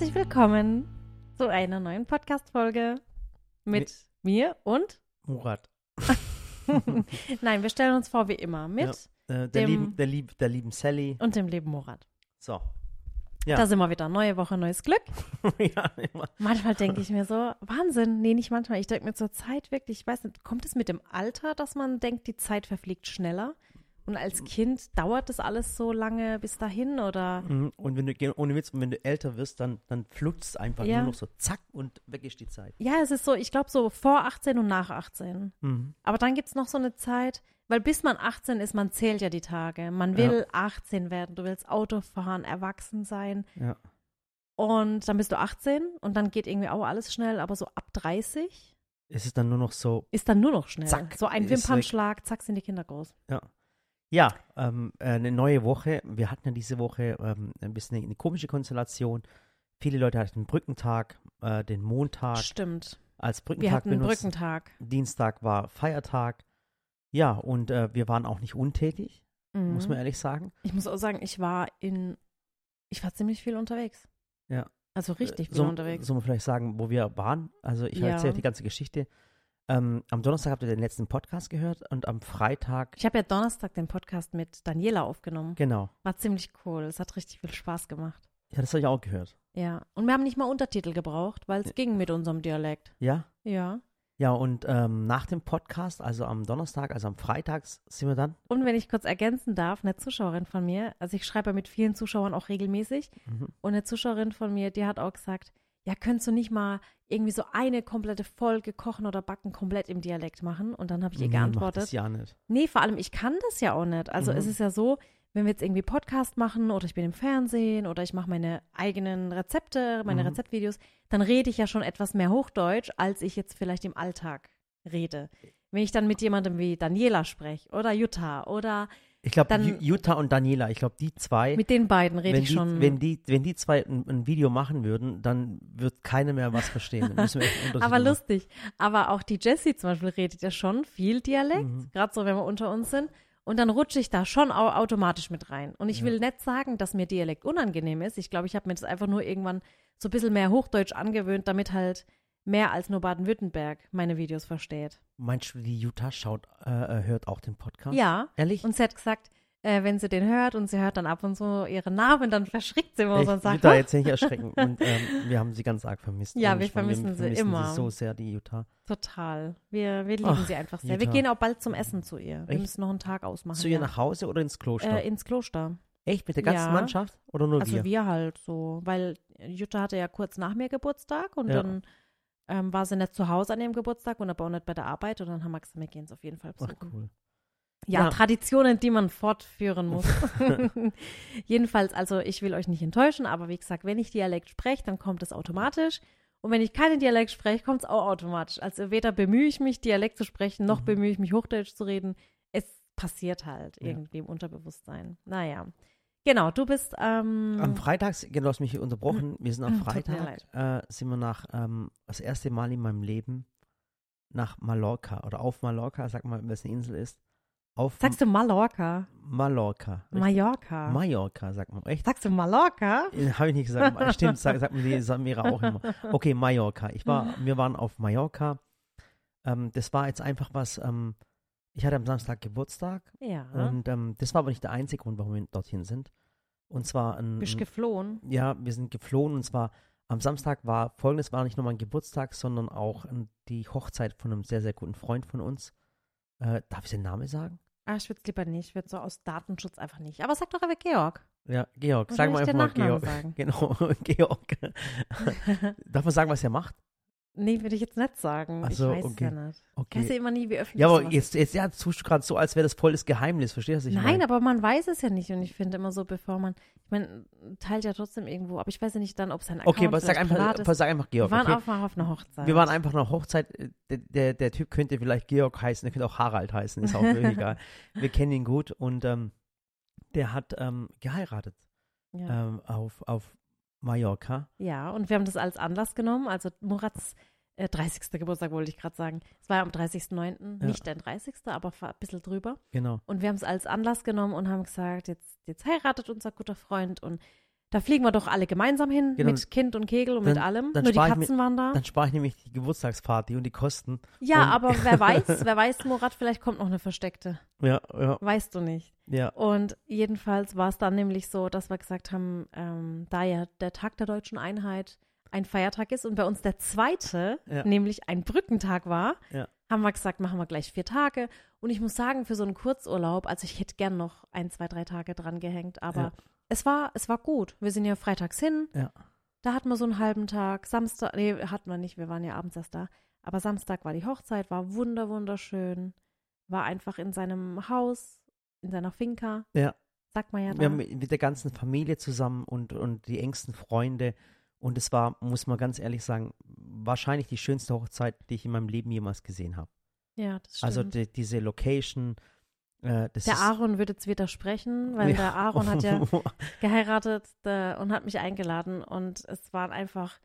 herzlich willkommen zu einer neuen Podcast-Folge mit mir und Murat. Nein, wir stellen uns vor wie immer mit Äh, der, Dem- lieben, der, lieb, der lieben Sally. und dem lieben Murat. So. Ja. Da sind wir wieder. Neue Woche, neues Glück. ja, immer. Manchmal denke ich mir so, Wahnsinn. Nee, nicht manchmal. Ich denke mir zur Zeit wirklich, ich weiß nicht, kommt es mit dem Alter, dass man denkt, die Zeit verfliegt schneller? Und als Kind dauert das alles so lange bis dahin oder? Mhm. Und wenn du, ohne Witz, wenn du älter wirst, dann, dann flugt es einfach Ja. nur noch so zack und weg ist die Zeit. Ja, es ist so, ich glaube so vor 18 und nach 18. Mhm. Aber dann gibt es noch so eine Zeit, weil bis man 18 ist, man zählt ja die Tage. Man will 18 werden, du willst Auto fahren, erwachsen sein. Ja. Und dann bist du 18 und dann geht irgendwie auch alles schnell, aber so ab 30 Es ist dann nur noch so, ist dann nur noch schnell. Zack, so ein. Wimpernschlag, zack, sind die Kinder groß. ja, ähm, äh, eine neue Woche. Wir hatten ja diese Woche ähm, ein bisschen eine, eine komische Konstellation. Viele Leute hatten den Brückentag, äh, den Montag Stimmt. als Wir Brückentag hatten einen benutzt. Brückentag. Dienstag war Feiertag. Ja, und äh, wir waren auch nicht untätig, Mhm. muss man ehrlich sagen. Ich muss auch sagen, ich war in, ich war ziemlich viel unterwegs. Ja. Also richtig viel so, unterwegs. Sollen wir vielleicht sagen, wo wir waren? Also ich Ja. erzähle die ganze Geschichte. Ähm, am Donnerstag habt ihr den letzten Podcast gehört und am Freitag, Ich habe ja Donnerstag den Podcast mit Daniela aufgenommen. genau. War ziemlich cool. Es hat richtig viel Spaß gemacht. Ja, das habe ich auch gehört. Ja. Und wir haben nicht mal Untertitel gebraucht, weil es ging mit unserem Dialekt. Ja? Ja. Ja, und ähm, nach dem Podcast, also am Donnerstag, also am Freitag sind wir dann. Und wenn ich kurz ergänzen darf, eine Zuschauerin von mir, also ich schreibe ja mit vielen Zuschauern auch regelmäßig, Mhm. und eine Zuschauerin von mir, die hat auch gesagt, ja, könntest du nicht mal irgendwie so eine komplette Folge kochen oder backen komplett im Dialekt machen? Und dann habe ich ihr Nee, geantwortet, Das ja nicht. Nee, vor allem, ich kann das ja auch nicht. Also Mhm. es ist ja so, wenn wir jetzt irgendwie Podcast machen oder ich bin im Fernsehen oder ich mache meine eigenen Rezepte, meine Mhm. Rezeptvideos, dann rede ich ja schon etwas mehr Hochdeutsch, als ich jetzt vielleicht im Alltag rede. Wenn ich dann mit jemandem wie Daniela spreche oder Jutta oder Ich glaube, Jutta und Daniela, ich glaube, die zwei, mit den beiden rede ich die, schon. wenn, die, wenn die zwei ein, ein Video machen würden, dann wird keiner mehr was verstehen. Aber lustig. Aber auch die Jessie zum Beispiel redet ja schon viel Dialekt, Mhm. gerade so, wenn wir unter uns sind. Und dann rutsche ich da schon au automatisch mit rein. Und ich Ja. will nicht sagen, dass mir Dialekt unangenehm ist. Ich glaube, ich habe mir das einfach nur irgendwann so ein bisschen mehr Hochdeutsch angewöhnt, damit halt mehr als nur Baden-Württemberg meine Videos versteht. Meinst du, die Jutta schaut, äh, äh, hört auch den Podcast? Ja. Ehrlich? Und sie hat gesagt, äh, wenn sie den hört und sie hört dann ab und zu ihren Namen, dann verschrickt sie immer Echt, so und sagt, Jutta, jetzt nicht erschrecken. Und ähm, wir haben sie ganz arg vermisst. Ja, wir ich meine, vermissen sie vermissen immer. Sie so sehr, die Jutta. total. Wir, wir lieben Ach, sie einfach sehr. Wir Jutta. gehen auch bald zum Essen zu ihr. Wir Echt? müssen noch einen Tag ausmachen. Zu ihr ja. nach Hause oder ins Kloster? äh, ins Kloster. Echt, mit der ganzen ja. Mannschaft? Oder nur Also wir? wir halt so, weil Jutta hatte ja kurz nach mir Geburtstag und Ja. dann ähm, war sie nicht zu Hause an ihrem Geburtstag und aber auch nicht bei der Arbeit und dann haben wir gesagt, wir gehen es auf jeden Fall Ach, besuchen. cool. Ja, Ja. Traditionen, die man fortführen muss. Jedenfalls, also ich will euch nicht enttäuschen, aber wie gesagt, wenn ich Dialekt spreche, dann kommt es automatisch. Und wenn ich keinen Dialekt spreche, kommt es auch automatisch. Also weder bemühe ich mich, Dialekt zu sprechen, noch Mhm. bemühe ich mich, Hochdeutsch zu reden. Es passiert halt Ja. irgendwie im Unterbewusstsein. Naja. Genau, du bist ähm, Am Freitag, genau, du hast mich hier unterbrochen. Wir sind am mir Freitag, äh, sind wir nach, ähm, das erste Mal in meinem Leben nach Mallorca oder auf Mallorca, sag mal, was eine Insel ist. Auf Sagst du Mallorca? Mallorca. richtig? Mallorca. Mallorca, sagt man. Echt? Sagst du Mallorca? Habe ich nicht gesagt. Stimmt, sagt, sagt mir die Samira auch immer. Okay, Mallorca. Ich war, wir waren auf Mallorca. Ähm, das war jetzt einfach was, ähm, ich hatte am Samstag Geburtstag Ja. und ähm, das war aber nicht der einzige Grund, warum wir dorthin sind. Und zwar ein, Bist ein geflohen? ja, wir sind geflohen und zwar am Samstag war folgendes, war nicht nur mein Geburtstag, sondern auch die Hochzeit von einem sehr, sehr guten Freund von uns. Äh, darf ich den Namen sagen? Ah, ich würde es lieber nicht. Ich würde so aus Datenschutz einfach nicht. Aber sag doch aber Georg. Ja, Georg. Sagen wir einfach mal Nachnamen Georg. sagen. Genau, Georg. Darf man sagen, was er macht? Nee, würde ich jetzt nicht sagen. Ach so, ich weiß es okay. ja nicht. Okay. Weiß ja immer nie, wie öffentlich Ja, aber sowas jetzt, jetzt ja, tust du gerade so, als wäre das voll das Geheimnis. Verstehst du, was ich Nein, meine? aber man weiß es ja nicht. Und ich finde immer so, bevor man, ich meine, teilt ja trotzdem irgendwo, aber ich weiß ja nicht dann, ob sein Account Okay, aber sag einfach, ist. sag einfach Georg. Wir waren okay? auch mal auf einer Hochzeit. Wir waren einfach nach Hochzeit. äh, Der, der, der Typ könnte vielleicht Georg heißen, der könnte auch Harald heißen, ist auch völlig egal. Wir kennen ihn gut und ähm, der hat ähm, geheiratet ja. ähm, auf, auf Mallorca. ja, und wir haben das als Anlass genommen. Also Murats äh, 30. Geburtstag wollte ich gerade sagen. Es war ja am 30.09., Ja. nicht der 30., aber ein bisschen drüber. Genau. Und wir haben es als Anlass genommen und haben gesagt, jetzt, jetzt heiratet unser guter Freund und Da fliegen wir doch alle gemeinsam hin, Genau. mit Kind und Kegel und Dann- mit allem. Nur die Katzen waren da. Dann spare ich nämlich die Geburtstagsparty und die Kosten. Ja, aber wer weiß, wer weiß, Murat, vielleicht kommt noch eine versteckte. Ja, ja, Weißt du nicht. ja. Und jedenfalls war es dann nämlich so, dass wir gesagt haben, ähm, da ja der Tag der deutschen Einheit ein Feiertag ist und bei uns der zweite, Ja. nämlich ein Brückentag war, Ja. haben wir gesagt, machen wir gleich vier Tage. Und ich muss sagen, für so einen Kurzurlaub, also ich hätte gern noch ein, zwei, drei Tage dran gehängt, aber Ja. Es war, es war gut. Wir sind ja freitags hin, Ja. da hatten wir so einen halben Tag. Samstag, nee, hatten wir nicht, wir waren ja abends erst da. Aber Samstag war die Hochzeit, war wunder, wunderschön. War einfach in seinem Haus, in seiner Finca. Ja. Sagt man ja da. Wir haben mit der ganzen Familie zusammen und, und die engsten Freunde. Und es war, muss man ganz ehrlich sagen, wahrscheinlich die schönste Hochzeit, die ich in meinem Leben jemals gesehen habe. ja, das stimmt. Also die, diese Location, äh, der Aaron wird jetzt widersprechen, weil Ja. der Aaron hat ja geheiratet äh, und hat mich eingeladen. Und es waren einfach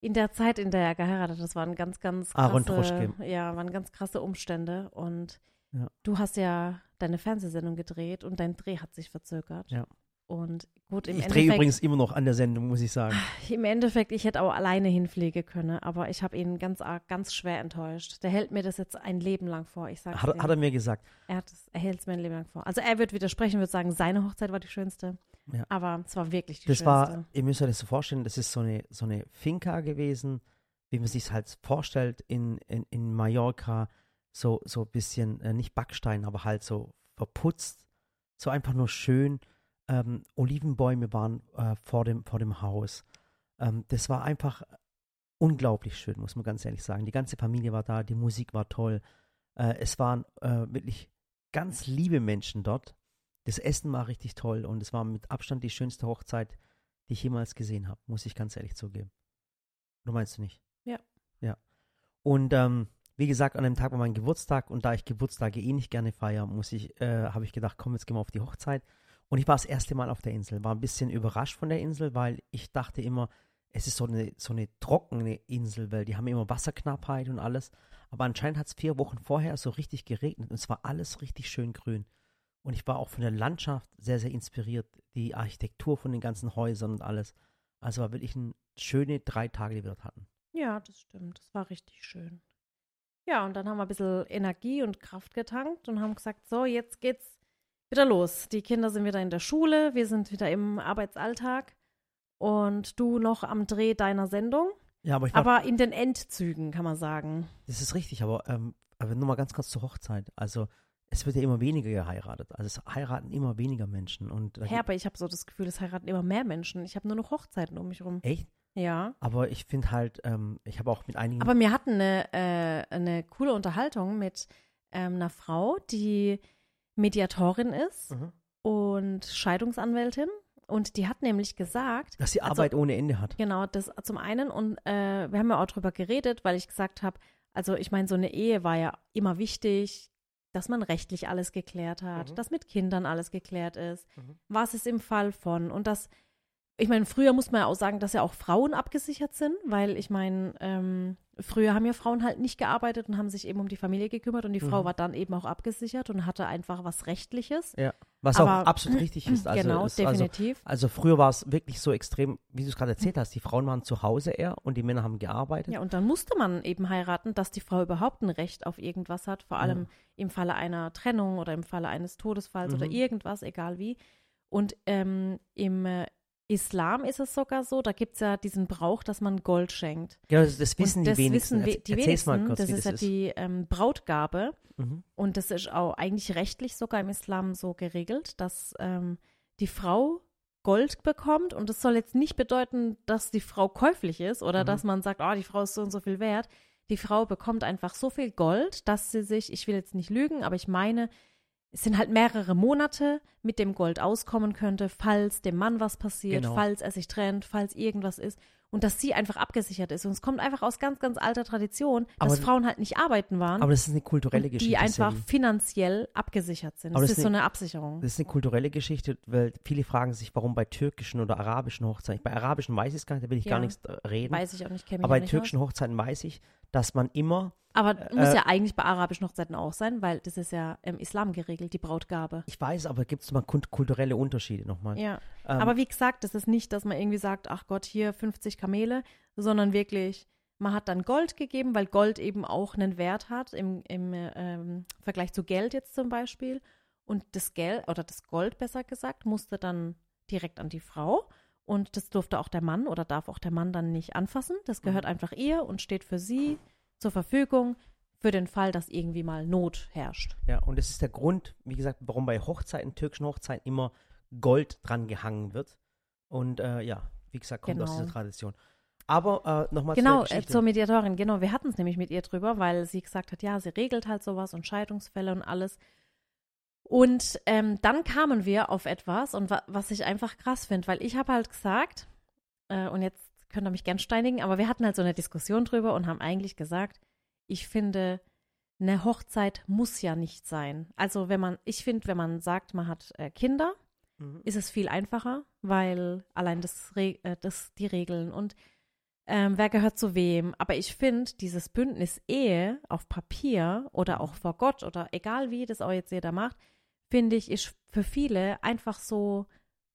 in der Zeit, in der er geheiratet hat, das waren ganz, ganz krasse, ja, waren ganz krasse Umstände. Und Ja. du hast ja deine Fernsehsendung gedreht und dein Dreh hat sich verzögert. Ja. Und gut, im ich drehe übrigens immer noch an der Sendung, muss ich sagen. im Endeffekt, ich hätte auch alleine hinfliegen können, aber ich habe ihn ganz arg, ganz schwer enttäuscht. Der hält mir das jetzt ein Leben lang vor. Ich sag's Hat, hat er mir gesagt. Er, es- er hält es mir ein Leben lang vor. Also er wird widersprechen, wird sagen, seine Hochzeit war die schönste. Ja. Aber es war wirklich die Das schönste. war, ihr müsst euch das so vorstellen, das ist so eine, so eine Finca gewesen, wie man sich halt vorstellt in, in, in Mallorca, so, so ein bisschen, äh, nicht Backstein, aber halt so verputzt, so einfach nur schön. Ähm, Olivenbäume waren äh, vor, dem, vor dem Haus. Ähm, das war einfach unglaublich schön, muss man ganz ehrlich sagen. Die ganze Familie war da, die Musik war toll. Äh, es waren äh, wirklich ganz liebe Menschen dort. Das Essen war richtig toll und es war mit Abstand die schönste Hochzeit, die ich jemals gesehen habe, muss ich ganz ehrlich zugeben. Du meinst du nicht? Ja. Ja. Und ähm, wie gesagt, an dem Tag war mein Geburtstag und da ich Geburtstage eh nicht gerne feiere, muss ich, äh, habe ich gedacht, komm, jetzt gehen wir auf die Hochzeit. Und ich war das erste Mal auf der Insel, war ein bisschen überrascht von der Insel, weil ich dachte immer, es ist so eine, so eine trockene Insel, weil die haben immer Wasserknappheit und alles. Aber anscheinend hat es vier Wochen vorher so richtig geregnet und es war alles richtig schön grün. Und ich war auch von der Landschaft sehr, sehr inspiriert, die Architektur von den ganzen Häusern und alles. Also war wirklich ein schöne drei Tage, die wir dort hatten. Ja, das stimmt. Das war richtig schön. Ja, und dann haben wir ein bisschen Energie und Kraft getankt und haben gesagt, so, jetzt geht's wieder los. Die Kinder sind wieder in der Schule, wir sind wieder im Arbeitsalltag und du noch am Dreh deiner Sendung, Ja, aber ich war, aber in den Endzügen, kann man sagen. das ist richtig, aber, ähm, aber nur mal ganz kurz zur Hochzeit. Also es wird ja immer weniger geheiratet. Also es heiraten immer weniger Menschen. Und Hä, aber ich habe so das Gefühl, es heiraten immer mehr Menschen. Ich habe nur noch Hochzeiten um mich rum. echt? Ja. Aber ich finde halt, ähm, ich habe auch mit einigen. Aber wir hatten eine, äh, eine coole Unterhaltung mit ähm, einer Frau, die Mediatorin ist Mhm. und Scheidungsanwältin. Und die hat nämlich gesagt, dass die also- Arbeit ohne Ende hat. genau, das zum einen, und äh, wir haben ja auch drüber geredet, weil ich gesagt habe, also ich meine, so eine Ehe war ja immer wichtig, dass man rechtlich alles geklärt hat, Mhm. dass mit Kindern alles geklärt ist, Mhm. was ist im Fall von und das, ich meine, früher muss man ja auch sagen, dass ja auch Frauen abgesichert sind, weil ich meine, ähm, früher haben ja Frauen halt nicht gearbeitet und haben sich eben um die Familie gekümmert und die Frau Mhm. war dann eben auch abgesichert und hatte einfach was Rechtliches. Ja. Was Aber- auch absolut richtig ist. Also, genau, es, also, definitiv. also früher war es wirklich so extrem, wie du es gerade erzählt hast, die Frauen waren zu Hause eher und die Männer haben gearbeitet. Ja, und dann musste man eben heiraten, dass die Frau überhaupt ein Recht auf irgendwas hat, vor allem im Falle einer Trennung oder im Falle eines Todesfalls oder Mhm. irgendwas, egal wie. Und ähm, im äh, Islam ist es sogar so, da gibt es ja diesen Brauch, dass man Gold schenkt. Ja, das, das wissen und die das wenigsten. wissen die wenigsten. mal kurz, das ist ja das die ähm, Brautgabe. Mhm. Und das ist auch eigentlich rechtlich sogar im Islam so geregelt, dass ähm, die Frau Gold bekommt. Und das soll jetzt nicht bedeuten, dass die Frau käuflich ist oder Mhm. dass man sagt, oh, die Frau ist so und so viel wert. Die Frau bekommt einfach so viel Gold, dass sie sich, ich will jetzt nicht lügen, aber ich meine, es sind halt mehrere Monate mit dem Gold auskommen könnte, falls dem Mann was passiert, Genau. falls er sich trennt, falls irgendwas ist. und dass sie einfach abgesichert ist. Und es kommt einfach aus ganz, ganz alter Tradition, Aber- dass Frauen halt nicht arbeiten waren Aber das ist eine kulturelle Geschichte. die einfach Sally. finanziell abgesichert sind. Aber Das das ist ist so eine Absicherung. Das ist eine kulturelle Geschichte, weil viele fragen sich, warum bei türkischen oder arabischen Hochzeiten. Bei arabischen weiß ich es gar nicht, da will ich Ja. gar nichts äh, reden. Weiß ich auch nicht, kenne mich Aber bei türkischen aus. Hochzeiten weiß ich, dass man immer, Aber muss äh, ja eigentlich bei arabischen Hochzeiten auch sein, weil das ist ja im Islam geregelt, die Brautgabe. ich weiß, aber gibt es mal kult- kulturelle Unterschiede nochmal. Ja. Ähm, Aber wie gesagt, das ist nicht, dass man irgendwie sagt, ach Gott, hier 50 Kamele, sondern wirklich, man hat dann Gold gegeben, weil Gold eben auch einen Wert hat im, im äh, ähm, Vergleich zu Geld jetzt zum Beispiel. Und das Geld, oder das Gold besser gesagt, musste dann direkt an die Frau. Und das durfte auch der Mann oder darf auch der Mann dann nicht anfassen. Das gehört einfach ihr und steht für sie zur Verfügung für den Fall, dass irgendwie mal Not herrscht. Ja, und das ist der Grund, wie gesagt, warum bei Hochzeiten, türkischen Hochzeiten immer Gold dran gehangen wird. Und äh, ja, wie gesagt, kommt aus Genau. dieser Tradition. Aber äh, nochmal Genau, zur äh, zur Mediatorin, genau. Wir hatten es nämlich mit ihr drüber, weil sie gesagt hat, ja, sie regelt halt sowas und Scheidungsfälle und alles. Und ähm, dann kamen wir auf etwas und wa was ich einfach krass finde, weil ich habe halt gesagt, äh, und jetzt könnt ihr mich gern steinigen, aber wir hatten halt so eine Diskussion drüber und haben eigentlich gesagt, ich finde, eine Hochzeit muss ja nicht sein. Also wenn man, ich finde, wenn man sagt, man hat äh, Kinder, Mhm. ist es viel einfacher, weil allein das, Re äh, das die Regeln und ähm, wer gehört zu wem. Aber ich finde, dieses Bündnis Ehe auf Papier oder auch vor Gott oder egal wie das auch jetzt jeder macht, finde ich, ist für viele einfach so,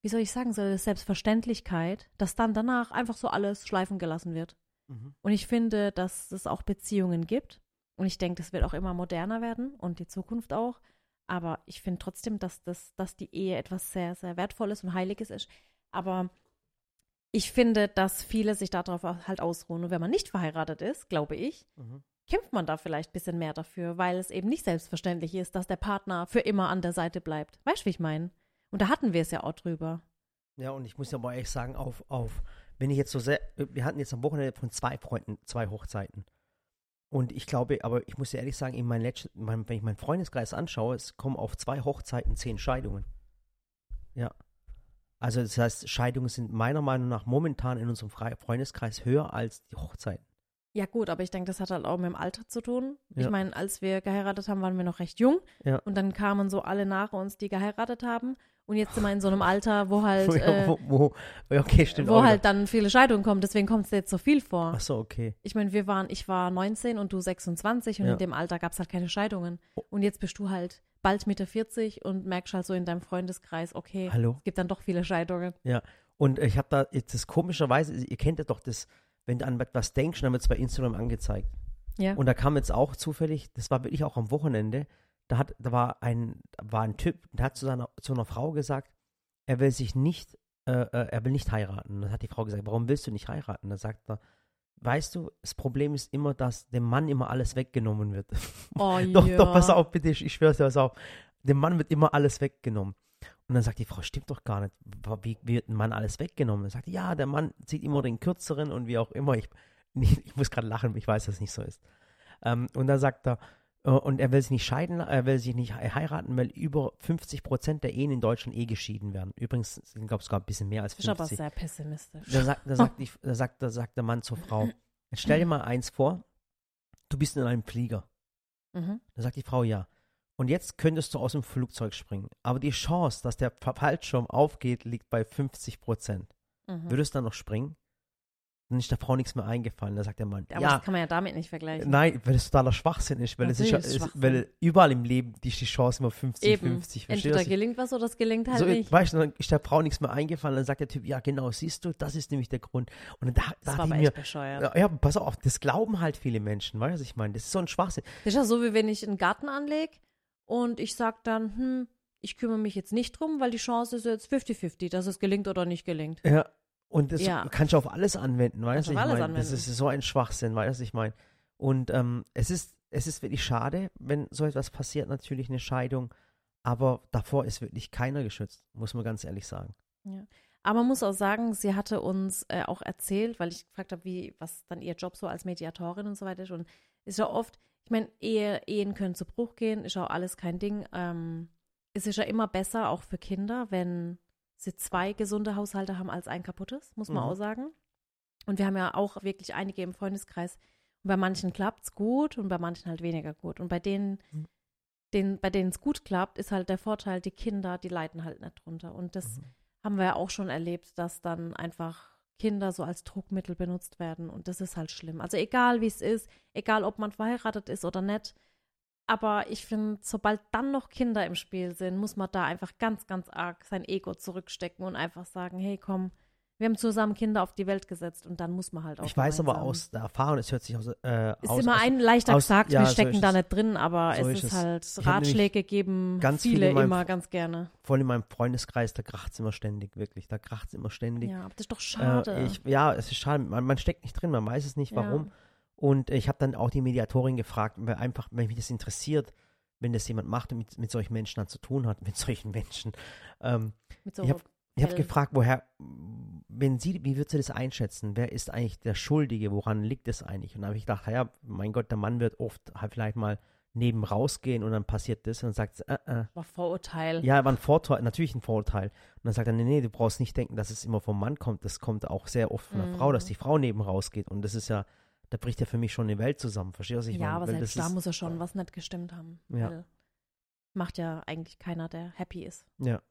wie soll ich sagen, so eine Selbstverständlichkeit, dass dann danach einfach so alles schleifen gelassen wird. Mhm. Und ich finde, dass es auch Beziehungen gibt. Und ich denke, das wird auch immer moderner werden und die Zukunft auch. Aber ich finde trotzdem, dass, das, dass die Ehe etwas sehr, sehr Wertvolles und Heiliges ist. Aber ich finde, dass viele sich darauf halt ausruhen. Und wenn man nicht verheiratet ist, glaube ich, Mhm. kämpft man da vielleicht ein bisschen mehr dafür, weil es eben nicht selbstverständlich ist, dass der Partner für immer an der Seite bleibt. Weißt du, wie ich meine? Und da hatten wir es ja auch drüber. Ja, und ich muss aber ehrlich sagen, auf, auf, wenn ich jetzt so sehr, wir hatten jetzt am Wochenende von zwei Freunden zwei Hochzeiten. Und ich glaube, aber ich muss ja ehrlich sagen, in mein Letz- mein, wenn ich meinen Freundeskreis anschaue, es kommen auf zwei Hochzeiten zehn Scheidungen. Ja. Also das heißt, Scheidungen sind meiner Meinung nach momentan in unserem Fre- Freundeskreis höher als die Hochzeiten. Ja, gut, aber ich denke, das hat halt auch mit dem Alter zu tun. Ich Ja. meine, als wir geheiratet haben, waren wir noch recht jung. Ja. Und dann kamen so alle nach uns, die geheiratet haben. Und jetzt sind wir in so einem Alter, wo halt, Ja, äh, wo, wo, ja, okay, stimmt. wo halt dann viele Scheidungen kommen. Deswegen kommt es jetzt so viel vor. Ach so, okay. Ich meine, wir waren, ich war 19 und du 26 und Ja. in dem Alter gab es halt keine Scheidungen. Oh. Und jetzt bist du halt bald Mitte 40 und merkst halt so in deinem Freundeskreis, okay, Hallo. es gibt dann doch viele Scheidungen. Und ich habe da jetzt das komischerweise, ihr kennt ja doch das, wenn du an etwas denkst, dann wird es bei Instagram angezeigt. Ja. Und da kam jetzt auch zufällig, das war wirklich auch am Wochenende, da hat, da war ein, war ein Typ, der hat zu seiner, zu einer Frau gesagt, er will sich nicht, äh, äh, er will nicht heiraten. Und dann hat die Frau gesagt, warum willst du nicht heiraten? Da sagt er, weißt du, das Problem ist immer, dass dem Mann immer alles weggenommen wird. Oh, doch, ja. doch, pass auf, bitte, ich, ich schwör's dir, pass auf. Dem Mann wird immer alles weggenommen. Und dann sagt die Frau, stimmt doch gar nicht. Wie, wie wird ein Mann alles weggenommen? Er sagt, ja, der Mann zieht immer den kürzeren und wie auch immer. Ich, ich muss gerade lachen, ich weiß, dass es nicht so ist. Ähm, und dann sagt er, und er will sich nicht scheiden, er will sich nicht he- heiraten, weil über 50 Prozent der Ehen in Deutschland eh geschieden werden. Übrigens sind, glaube ich, sogar ein bisschen mehr als Das ist aber 50. sehr pessimistisch. Da sagt, da, sagt die, da, sagt, da sagt der Mann zur Frau, jetzt stell dir mal eins vor, du bist in einem Flieger. Mhm. Da sagt die Frau ja. Und jetzt könntest du aus dem Flugzeug springen. Aber die Chance, dass der Fallschirm aufgeht, liegt bei 50 Prozent. Mhm. Würdest du dann noch springen? Dann ist der Frau nichts mehr eingefallen. Da sagt der Mann, Aber ja, das kann man ja damit nicht vergleichen. nein, weil es totaler Schwachsinn ist. Weil, es ist, ist Schwachsinn. weil überall im Leben die, die Chance immer 50, Eben. 50. Verstehst Entweder du? gelingt was oder es gelingt halt so, nicht. weißt du, dann ist der Frau nichts mehr eingefallen. Dann sagt der Typ, ja genau, siehst du, das ist nämlich der Grund. Und dann da, aber mir, echt bescheuert. ja, pass auf, das glauben halt viele Menschen, weißt du, was ich meine? Das ist so ein Schwachsinn. Das ist ja so, wie wenn ich einen Garten anlege und ich sag dann, hm, ich kümmere mich jetzt nicht drum, weil die Chance ist jetzt 50-50, dass es gelingt oder nicht gelingt. Ja. Und das Ja. kannst du auf alles anwenden, weißt du? Ich meine, das ist so ein Schwachsinn, weißt du, was ich meine? Und ähm, es ist, es ist wirklich schade, wenn so etwas passiert, natürlich eine Scheidung. Aber davor ist wirklich keiner geschützt, muss man ganz ehrlich sagen. Aber man muss auch sagen, sie hatte uns äh, auch erzählt, weil ich gefragt habe, wie, was dann ihr Job so als Mediatorin und so weiter ist. Und ist ja oft, ich meine, Ehe, Ehen können zu Bruch gehen, ist auch alles kein Ding. Ähm, es ist ja immer besser, auch für Kinder, wenn zwei gesunde Haushalte haben als ein kaputtes, muss man Mhm. auch sagen. Und wir haben ja auch wirklich einige im Freundeskreis. Und bei manchen klappt es gut und bei manchen halt weniger gut. Und bei denen, Mhm. denen bei denen es gut klappt, ist halt der Vorteil, die Kinder, die leiden halt nicht drunter. Und das Mhm. haben wir ja auch schon erlebt, dass dann einfach Kinder so als Druckmittel benutzt werden. Und das ist halt schlimm. Also egal wie es ist, egal ob man verheiratet ist oder nicht. Aber ich finde, sobald dann noch Kinder im Spiel sind, muss man da einfach ganz, ganz arg sein Ego zurückstecken und einfach sagen, hey, komm, wir haben zusammen Kinder auf die Welt gesetzt und dann muss man halt auch Ich weiß aber aus der Erfahrung, es hört sich aus, äh, Ist aus, immer ein leichter aus- gesagt, ja, wir so stecken ist da nicht drin, aber So es ist halt, Ratschläge geben ganz viele viele in meinem immer ganz gerne. voll in meinem Freundeskreis, da kracht es immer ständig, wirklich. Da kracht es immer ständig. Ja, aber das ist doch schade. Äh, ich, ja, es ist schade. Man, man steckt nicht drin, man weiß es nicht, Ja. warum. Und ich habe dann auch die Mediatorin gefragt, weil einfach, wenn mich das interessiert, wenn das jemand macht und mit, mit solchen Menschen dann zu tun hat, mit solchen Menschen. Ähm, Mit so ich hab- habe Fällen. gefragt, woher, wenn sie, wie wird sie das einschätzen? Wer ist eigentlich der Schuldige? Woran liegt es eigentlich? Und da habe ich gedacht, ja, mein Gott, der Mann wird oft halt vielleicht mal neben rausgehen und dann passiert das und dann sagt sie, äh, äh, war Vorurteil. ja, war ein Vorteil, natürlich ein Vorteil. Und dann sagt er, nee, nee, du brauchst nicht denken, dass es immer vom Mann kommt. Das kommt auch sehr oft von der Frau, dass Mhm. die Frau neben rausgeht. Und das ist ja, da bricht ja für mich schon eine Welt zusammen. Verstehst du, was ich ja, meine? aber Weil selbst da ist, muss ja schon was nicht gestimmt haben. Ja. Macht ja eigentlich keiner, der happy ist. Ja.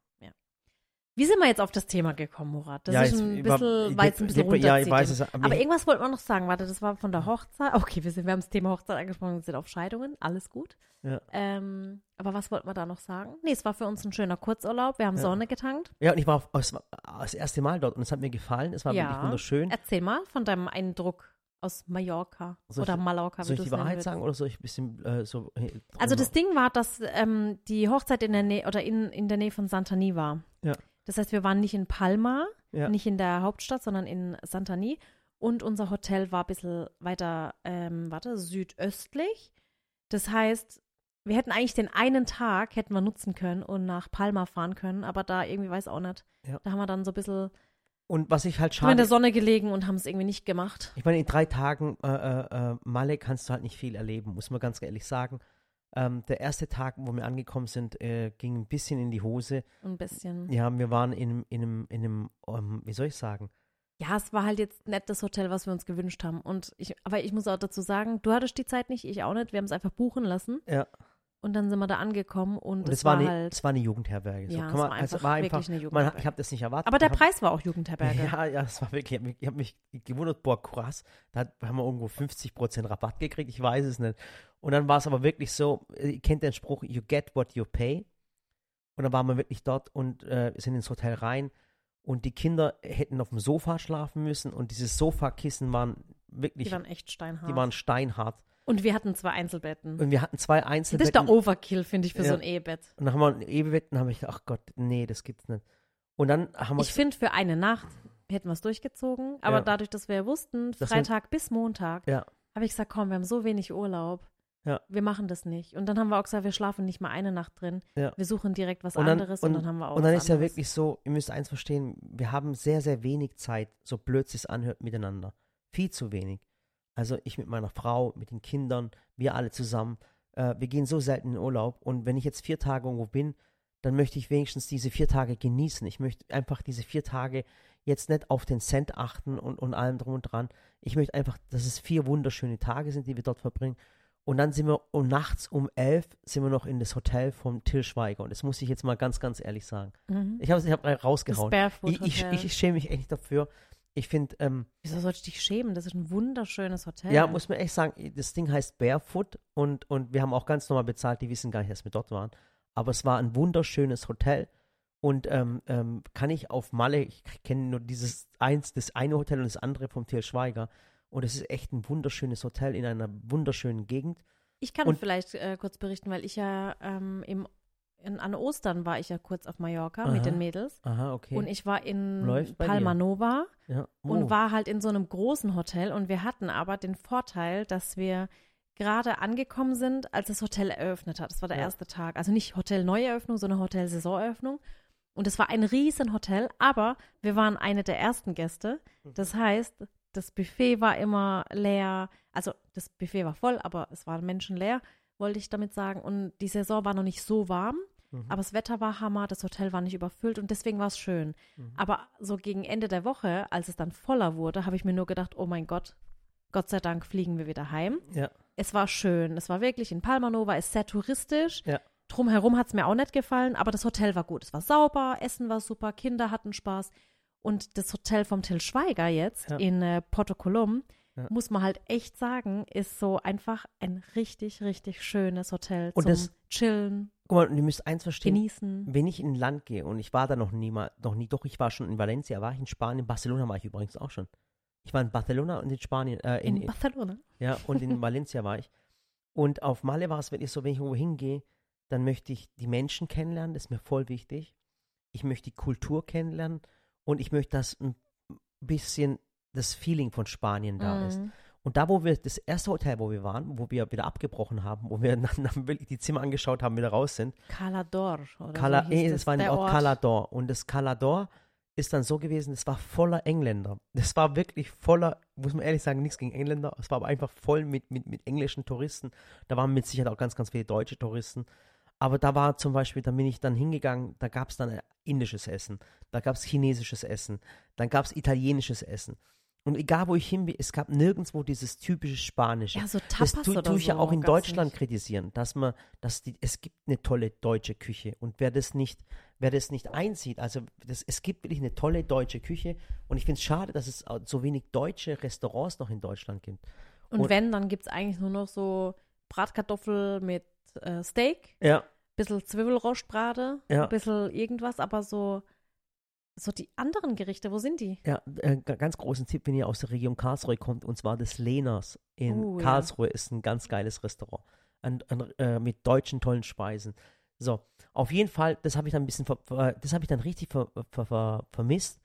Wie sind wir jetzt auf das Thema gekommen, Murat? Das ja, ist jetzt- ein bisschen, war- es ein bisschen Ja, ich weiß es. Aber, Aber irgendwas wollten wir noch sagen. Warte, das war von der Hochzeit. Okay, wir, sind, wir haben das Thema Hochzeit angesprochen, wir sind auf Scheidungen. Alles gut. Ja. Ähm, aber was wollten wir da noch sagen? Nee, es war für uns ein schöner Kurzurlaub. Wir haben Ja. Sonne getankt. ja, und ich war auf, war das erste Mal dort und es hat mir gefallen. Es war Ja. wirklich wunderschön. Erzähl mal von deinem Eindruck aus Mallorca Soll oder ich- Mallorca, Soll ich die Wahrheit sagen oder soll ich ein bisschen äh, so. äh, Also das Ding war, dass ähm, die Hochzeit in der Nähe oder in, in der Nähe von Santani war. Ja. Das heißt, wir waren nicht in Palma, Ja. nicht in der Hauptstadt, sondern in Santani. Und unser Hotel war ein bisschen weiter, ähm, warte, südöstlich. Das heißt, wir hätten eigentlich den einen Tag hätten wir nutzen können und nach Palma fahren können, aber da irgendwie weiß auch nicht. Ja. Da haben wir dann so ein bisschen Und was ich halt haben wir in schade der Sonne gelegen und haben es irgendwie nicht gemacht. Ich meine, in drei Tagen äh, äh, äh, Malle kannst du halt nicht viel erleben, muss man ganz ehrlich sagen. Ähm, der erste Tag, wo wir angekommen sind, äh, ging ein bisschen in die Hose. Ein bisschen. Ja, wir waren in, in einem, in einem ähm, wie soll ich sagen? Ja, es war halt jetzt nicht das Hotel, was wir uns gewünscht haben. Und ich, aber ich muss auch dazu sagen, du hattest die Zeit nicht, ich auch nicht. Wir haben es einfach buchen lassen. Ja. Und dann sind wir da angekommen und, Und es es war, eine, halt. es war eine Jugendherberge. So. Ja, Kann es man, war also einfach war wirklich einfach, eine man, Jugendherberge. ich habe das nicht erwartet. aber der Hab- Preis war auch Jugendherberge. Ja, ja, es war wirklich, ich habe mich, ich hab mich gewundert, boah, krass, da haben wir irgendwo 50% Rabatt gekriegt, ich weiß es nicht. Und dann war es aber wirklich so, äh, ihr kennt den Spruch, you get what you pay. Und dann waren wir wirklich dort und äh, sind ins Hotel rein und die Kinder hätten auf dem Sofa schlafen müssen und diese Sofakissen waren wirklich, Die waren echt steinhart. die waren steinhart. Und wir hatten zwei Einzelbetten. Und wir hatten zwei Das ist Einzelbetten. der Overkill, finde ich, für Ja. so ein Ehebett. und dann haben wir ein Ehebett und haben ich gedacht, ach Gott, nee, das gibt's nicht. Und dann haben wir Ich finde, für eine Nacht hätten wir es durchgezogen. Aber Ja. dadurch, dass wir wussten, Freitag bis Montag, Ja. habe ich gesagt, komm, wir haben so wenig Urlaub. Ja. Wir machen das nicht. Und dann haben wir auch gesagt, wir schlafen nicht mal eine Nacht drin. Ja. Wir suchen direkt was Und dann- anderes und, dann haben wir auch Und dann ist ja anderes. wirklich so, ihr müsst eins verstehen, wir haben sehr, sehr wenig Zeit, so blöd es sich anhört, miteinander. Viel zu wenig. Also ich mit meiner Frau, mit den Kindern, wir alle zusammen. Äh, wir gehen so selten in Urlaub. Und wenn ich jetzt vier Tage irgendwo bin, dann möchte ich wenigstens diese vier Tage genießen. Ich möchte einfach diese vier Tage jetzt nicht auf den Cent achten und, und allem drum und dran. Ich möchte einfach, dass es vier wunderschöne Tage sind, die wir dort verbringen. Und dann sind wir um nachts um elf sind wir noch in das Hotel vom Till Schweiger. Und das muss ich jetzt mal ganz, ganz ehrlich sagen. Mhm. Ich habe es ich hab rausgehauen. Ich, ich, ich schäme mich echt dafür. Ich finde, ähm, Wieso sollst du dich schämen? Das ist ein wunderschönes Hotel. ja, muss man echt sagen, das Ding heißt Barefoot und, und wir haben auch ganz normal bezahlt, die wissen gar nicht, dass wir dort waren. Aber es war ein wunderschönes Hotel und ähm, ähm, kann ich auf Malle, ich kenne nur dieses eins, das eine Hotel und das andere vom Til Schweiger und es ist echt ein wunderschönes Hotel in einer wunderschönen Gegend. Ich kann Und- vielleicht äh, kurz berichten, weil ich ja ähm, im, in, an Ostern war ich ja kurz auf Mallorca Aha. mit den Mädels. Aha, okay. Und ich war in Läuft Palma. Nova ja. und Oh. war halt in so einem großen Hotel. Und wir hatten aber den Vorteil, dass wir gerade angekommen sind, als das Hotel eröffnet hat. Das war der Ja. erste Tag. Also nicht Hotel-Neueröffnung, sondern Hotel-Saisoneröffnung. Und es war ein riesen Hotel, aber wir waren eine der ersten Gäste. Mhm. Das heißt, das Buffet war immer leer. Also das Buffet war voll, aber es waren Menschen leer, wollte ich damit sagen. Und die Saison war noch nicht so warm. Mhm. aber das Wetter war Hammer, das Hotel war nicht überfüllt und deswegen war es schön. Mhm. Aber so gegen Ende der Woche, als es dann voller wurde, habe ich mir nur gedacht, oh mein Gott, Gott sei Dank fliegen wir wieder heim. Ja. Es war schön. Es war wirklich in Palma Nova, ist sehr touristisch. Ja. Drumherum hat es mir auch nicht gefallen, aber das Hotel war gut. Es war sauber, Essen war super, Kinder hatten Spaß. Und das Hotel vom Till Schweiger jetzt Ja. in äh, Porto Colom, Ja. muss man halt echt sagen, ist so einfach ein richtig, richtig schönes Hotel Und zum das- Chillen, Guck mal, und ihr müsst eins verstehen, Genießen. wenn ich in ein Land gehe und ich war da noch nie mal, noch nie, doch, ich war schon in Valencia, war ich in Spanien, Barcelona war ich übrigens auch schon. Ich war in Barcelona und in Spanien, äh, in, In Barcelona. ja, und in Valencia war ich. Und auf Malle war es wirklich so, wenn ich irgendwo hingehe, dann möchte ich die Menschen kennenlernen, das ist mir voll wichtig. Ich möchte die Kultur kennenlernen und ich möchte, dass ein bisschen das Feeling von Spanien da ist. Und da, wo wir, das erste Hotel, wo wir waren, wo wir wieder abgebrochen haben, wo wir dann, dann wirklich die Zimmer angeschaut haben, wieder raus sind, Calador. Oder Cala, so nee, das war auch Ort. Calador. Und das Calador ist dann so gewesen, es war voller Engländer. Das war wirklich voller, muss man ehrlich sagen, nichts gegen Engländer. Es war aber einfach voll mit, mit, mit englischen Touristen. Da waren mit Sicherheit auch ganz, ganz viele deutsche Touristen. Aber da war zum Beispiel, da bin ich dann hingegangen, da gab es dann indisches Essen, da gab es chinesisches Essen, dann gab es italienisches Essen. Und egal, wo ich hin bin, es gab nirgendwo dieses typische Spanische. Ja, so Das Tapas tue oder tu ich ja so auch in Deutschland nicht. kritisieren, dass man, dass die, es gibt eine tolle deutsche Küche und wer das nicht, wer das nicht einsieht, also das, es gibt wirklich eine tolle deutsche Küche und ich finde es schade, dass es so wenig deutsche Restaurants noch in Deutschland gibt. Und, Und- wenn, dann gibt es eigentlich nur noch so Bratkartoffel mit äh, Steak, Ja, bisschen Zwiebelrostbrate, Ja. ein bisschen irgendwas, aber so, so die anderen Gerichte, wo sind die? ja, äh, ganz großen Tipp, wenn ihr aus der Region Karlsruhe kommt, und zwar das Lehners in ja. Karlsruhe ist ein ganz geiles Restaurant ein, ein, äh, mit deutschen tollen Speisen. So, auf jeden Fall, das habe ich dann ein bisschen, das habe ich dann richtig ver, ver, ver, vermisst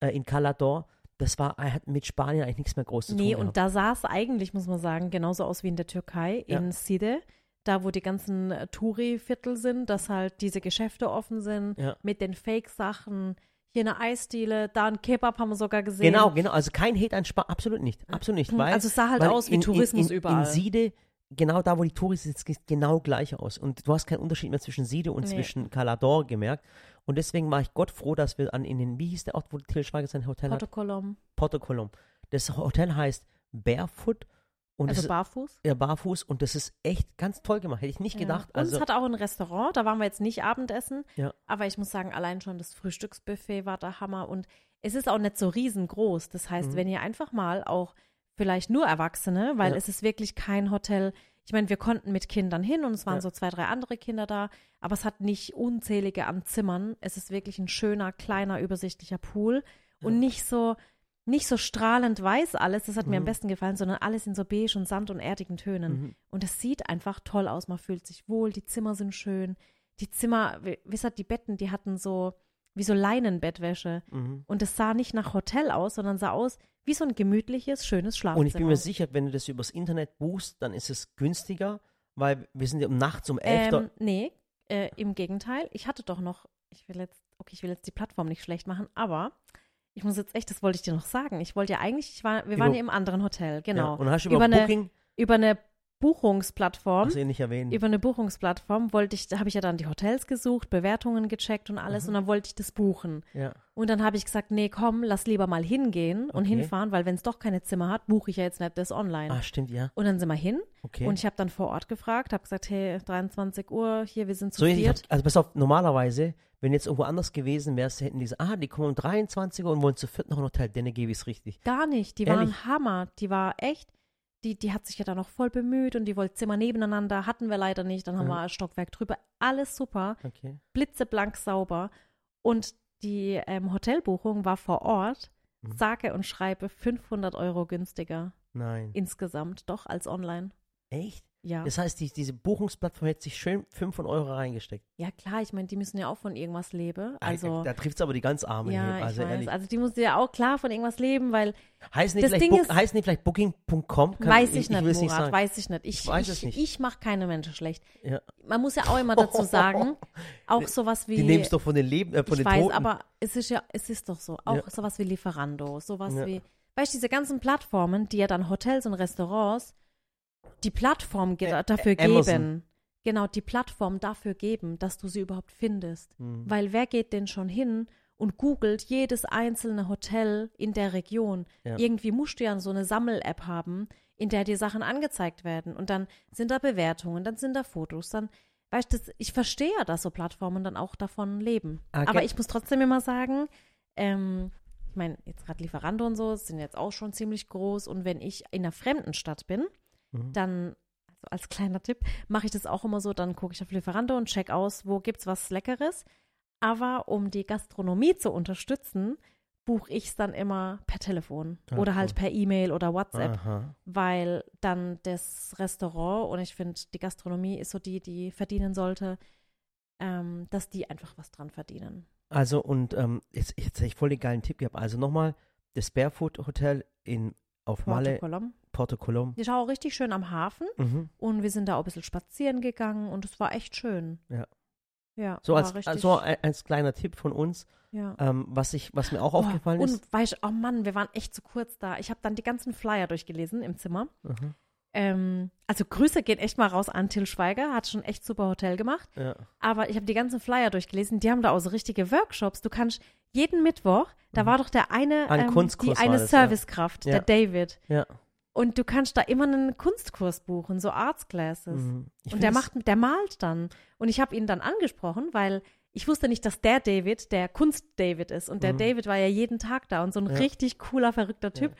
äh, in Calador. Das war, er hat mit Spanien eigentlich nichts mehr groß zu Nee, tun. und da sah es eigentlich, muss man sagen, genauso aus wie in der Türkei, Ja. in Side, da wo die ganzen äh, Touri-Viertel sind, dass halt diese Geschäfte offen sind Ja. mit den Fake-Sachen. Hier eine Eisdiele, da ein Kebab haben wir sogar gesehen. Genau, genau. Also kein Hate an Spanien, absolut nicht. Absolut nicht. Weil, also es sah halt aus wie in, Tourismus in, in, überall. In Siede, genau da, wo die Touristen sind, sieht es genau gleich aus. Und du hast keinen Unterschied mehr zwischen Siede und Nee. zwischen Calador gemerkt. Und deswegen war ich Gott froh, dass wir an in den, wie hieß der Ort, wo Till Schweiger sein Hotel Porto hat? Colom. Porto Colom. Das Hotel heißt Barefoot. Und Also barfuß. ja, barfuß und das ist echt ganz toll gemacht. Hätte ich nicht gedacht. Ja. Und Also, es hat auch ein Restaurant, da waren wir jetzt nicht Abendessen. Ja. Aber ich muss sagen, allein schon das Frühstücksbuffet war der Hammer. Und es ist auch nicht so riesengroß. Das heißt, Mhm. wenn ihr einfach mal auch vielleicht nur Erwachsene, weil Ja. es ist wirklich kein Hotel. Ich meine, wir konnten mit Kindern hin und es waren Ja. so zwei, drei andere Kinder da, aber es hat nicht unzählige an Zimmern. Es ist wirklich ein schöner, kleiner, übersichtlicher Pool und nicht so, nicht so strahlend weiß alles, das hat mir am Mhm. besten gefallen, sondern alles in so beige und Sand und erdigen Tönen. Mhm. Und es sieht einfach toll aus, man fühlt sich wohl, die Zimmer sind schön. Die Zimmer, wisst ihr, die Betten, die hatten so, wie so Leinenbettwäsche. mhm. Und es sah nicht nach Hotel aus, sondern sah aus wie so ein gemütliches, schönes Schlafzimmer. Und ich bin mir sicher, wenn du das übers Internet buchst, dann ist es günstiger, weil wir sind ja um nachts um 11 ähm, Nee, äh, im Gegenteil. Ich hatte doch noch, ich will jetzt, okay, ich will jetzt die Plattform nicht schlecht machen, aber ich muss jetzt echt, das wollte ich dir noch sagen. Ich wollte ja eigentlich, ich war, wir Über- waren ja im anderen Hotel, Ja, genau. und hast du über, Über eine Booking, Über eine Buchungsplattform. hast du nicht erwähnt. Über eine Buchungsplattform wollte ich, da habe ich ja dann die Hotels gesucht, Bewertungen gecheckt und alles Mhm. und dann wollte ich das buchen. ja. Und dann habe ich gesagt, nee, komm, lass lieber mal hingehen und Okay. hinfahren, weil wenn es doch keine Zimmer hat, buche ich ja jetzt nicht das online. Ah, stimmt, ja. Und dann sind wir hin Okay. und ich habe dann vor Ort gefragt, habe gesagt, hey, 23 Uhr, hier, wir sind zu so, ich hab, viert. also pass auf, normalerweise, wenn jetzt irgendwo anders gewesen wärst, hätten die gesagt, ah, die kommen um 23 Uhr und wollen zu viert noch ein Hotel, dann gebe ich es richtig. Gar nicht, die Ehrlich? waren Hammer, die war echt, die, die hat sich ja dann noch voll bemüht und die wollte Zimmer nebeneinander, hatten wir leider nicht, dann haben Ja. wir ein Stockwerk drüber, alles super. Okay. blitzeblank sauber. Und die ähm, Hotelbuchung war vor Ort, Mhm. sage und schreibe 500 Euro günstiger Nein. insgesamt, doch als online. Echt? Ja, Das heißt, die, diese Buchungsplattform hätte sich schön 500 Euro reingesteckt. ja klar, ich meine, die müssen ja auch von irgendwas leben. Also, da trifft es aber die ganz Armen ja, hier. Also ich ehrlich. Also, die mussten ja auch klar von irgendwas leben, weil heißt, nicht das vielleicht Ding ist- heißt nicht vielleicht Booking.com? Weiß ich, will nicht, nicht Murat, sagen. weiß ich nicht. Ich, Ich weiß ich, es nicht. ich mache keine Menschen schlecht. Ja. Man muss ja auch immer dazu sagen, auch sowas wie. Die nehmen es doch von den Leben, äh, von ich den weiß, Toten. aber es ist ja, es ist doch so. Auch Ja. sowas wie Lieferando, sowas Ja. wie, weißt du, diese ganzen Plattformen, die ja dann Hotels und Restaurants die Plattform ge dafür Amazon. geben. genau die Plattform dafür geben, dass du sie überhaupt findest. Mhm. Weil wer geht denn schon hin und googelt jedes einzelne Hotel in der Region? Ja. Irgendwie musst du ja so eine Sammel-App haben, in der dir Sachen angezeigt werden. Und dann sind da Bewertungen, dann sind da Fotos, dann, weißt du, ich verstehe ja, dass so Plattformen dann auch davon leben. Ah, Aber ich muss trotzdem immer sagen, ähm, ich meine, jetzt gerade Lieferando und so sind jetzt auch schon ziemlich groß. Und wenn ich in einer fremden Stadt bin, Mhm. dann, also als kleiner Tipp, mache ich das auch immer so, dann gucke ich auf Lieferando und check aus, wo gibt's was Leckeres. Aber um die Gastronomie zu unterstützen, buche ich es dann immer per Telefon Ah, oder halt cool. per E-Mail oder WhatsApp, Aha. weil dann das Restaurant und ich finde, die Gastronomie ist so die, die verdienen sollte, ähm, dass die einfach was dran verdienen. Also und ähm, jetzt, jetzt habe ich voll den geilen Tipp gehabt. Also nochmal, das Barefoot Hotel in, auf Malle, Porto Colom. Porto Colom. Die ist auch richtig schön am Hafen Mhm. und wir sind da auch ein bisschen spazieren gegangen und es war echt schön. Ja. Ja, So war als, richtig, also ein- als kleiner Tipp von uns, ja. ähm, was, ich, was mir auch Oh, aufgefallen und ist. weißt, oh Mann, wir waren echt zu kurz da. Ich habe dann die ganzen Flyer durchgelesen im Zimmer. Mhm. Ähm, also Grüße gehen echt mal raus an Till Schweiger, hat schon echt super Hotel gemacht. Ja. Aber ich habe die ganzen Flyer durchgelesen, die haben da auch so richtige Workshops. Du kannst jeden Mittwoch, da Mhm. war doch der eine, Ein ähm, die eine war das. Servicekraft, Ja. der David. ja. Und du kannst da immer einen Kunstkurs buchen, so Arts Classes. Mhm. Und der macht, der malt dann. Und ich habe ihn dann angesprochen, weil ich wusste nicht, dass der David der Kunst-David ist. Und der Mhm. David war ja jeden Tag da und so ein Ja. richtig cooler, verrückter Typ.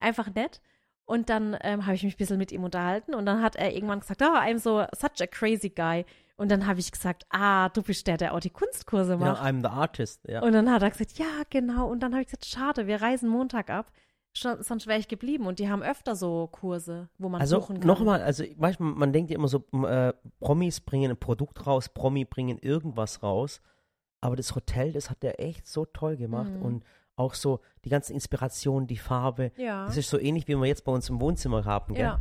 Einfach nett. Und dann ähm, habe ich mich ein bisschen mit ihm unterhalten und dann hat er irgendwann gesagt, oh, I'm so such a crazy guy. Und dann habe ich gesagt, ah, du bist der, der auch die Kunstkurse Ja, macht. I'm the artist. Ja. Und dann hat er gesagt, ja, genau. Und dann habe ich gesagt, schade, wir reisen Montag ab. Sonst wäre ich geblieben. Und die haben öfter so Kurse, wo man Also buchen kann. nochmal, also manchmal, man denkt ja immer so, äh, Promis bringen ein Produkt raus, Promi bringen irgendwas raus. Aber das Hotel, das hat er echt so toll gemacht. Mhm. Und auch so die ganze Inspiration, die Farbe. Ja. Das ist so ähnlich, wie wir jetzt bei uns im Wohnzimmer haben. Gell? ja.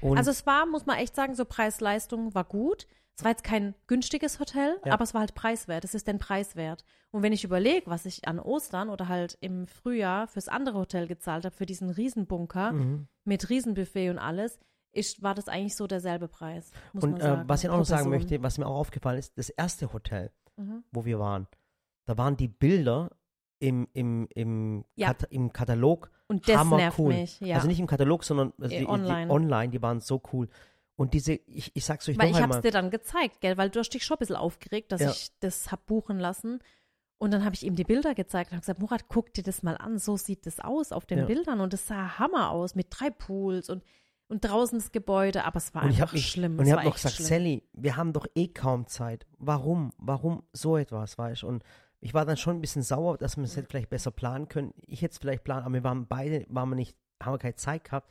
Und Also es war, muss man echt sagen, so Preis-Leistung war gut. Es war jetzt kein günstiges Hotel, Ja. aber es war halt preiswert. Es ist denn preiswert. Und wenn ich überlege, was ich an Ostern oder halt im Frühjahr fürs andere Hotel gezahlt habe, für diesen Riesenbunker Mhm. mit Riesenbuffet und alles, ist, war das eigentlich so derselbe Preis. Und äh, was ich auch noch sagen Person. möchte, was mir auch aufgefallen ist, das erste Hotel, Mhm. wo wir waren, da waren die Bilder im, im, im, Ja. Kat im Katalog Und das nervt cool. mich. Ja. Also nicht im Katalog, sondern also Äh, die, online. Die, online, die waren so cool. Und diese, ich, ich sag's euch Weil noch ich einmal. dir dann gezeigt, gell? Weil du hast dich schon ein bisschen aufgeregt, dass Ja. ich das hab buchen lassen. Und dann habe ich ihm die Bilder gezeigt und habe gesagt, Murat, guck dir das mal an. So sieht das aus auf den Ja. Bildern. Und es sah Hammer aus mit drei Pools und, und draußen das Gebäude. Aber es war Und einfach mich, schlimm. und ich habe noch gesagt, schlimm. Sally, wir haben doch eh kaum Zeit. Warum? Warum so etwas, weißt du? Und ich war dann schon ein bisschen sauer, dass wir es hätte vielleicht besser planen können. Ich hätte es vielleicht planen, aber wir waren beide, waren wir nicht, haben wir keine Zeit gehabt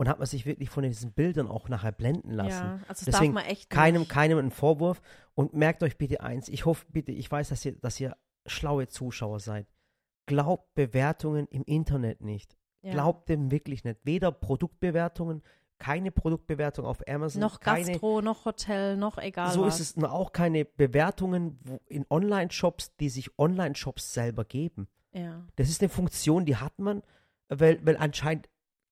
und hat man sich wirklich von diesen Bildern auch nachher blenden lassen. Ja, also das Deswegen darf man echt keinem, nicht. keinem einen Vorwurf und merkt euch bitte eins, ich hoffe bitte, ich weiß, dass ihr, dass ihr schlaue Zuschauer seid. Glaubt Bewertungen im Internet nicht. Ja. Glaubt dem wirklich nicht. Weder Produktbewertungen, keine Produktbewertung auf Amazon, noch keine, Gastro, noch Hotel, noch egal so was. ist es auch keine Bewertungen in Online-Shops, die sich Online-Shops selber geben. Ja. Das ist eine Funktion, die hat man, weil, weil anscheinend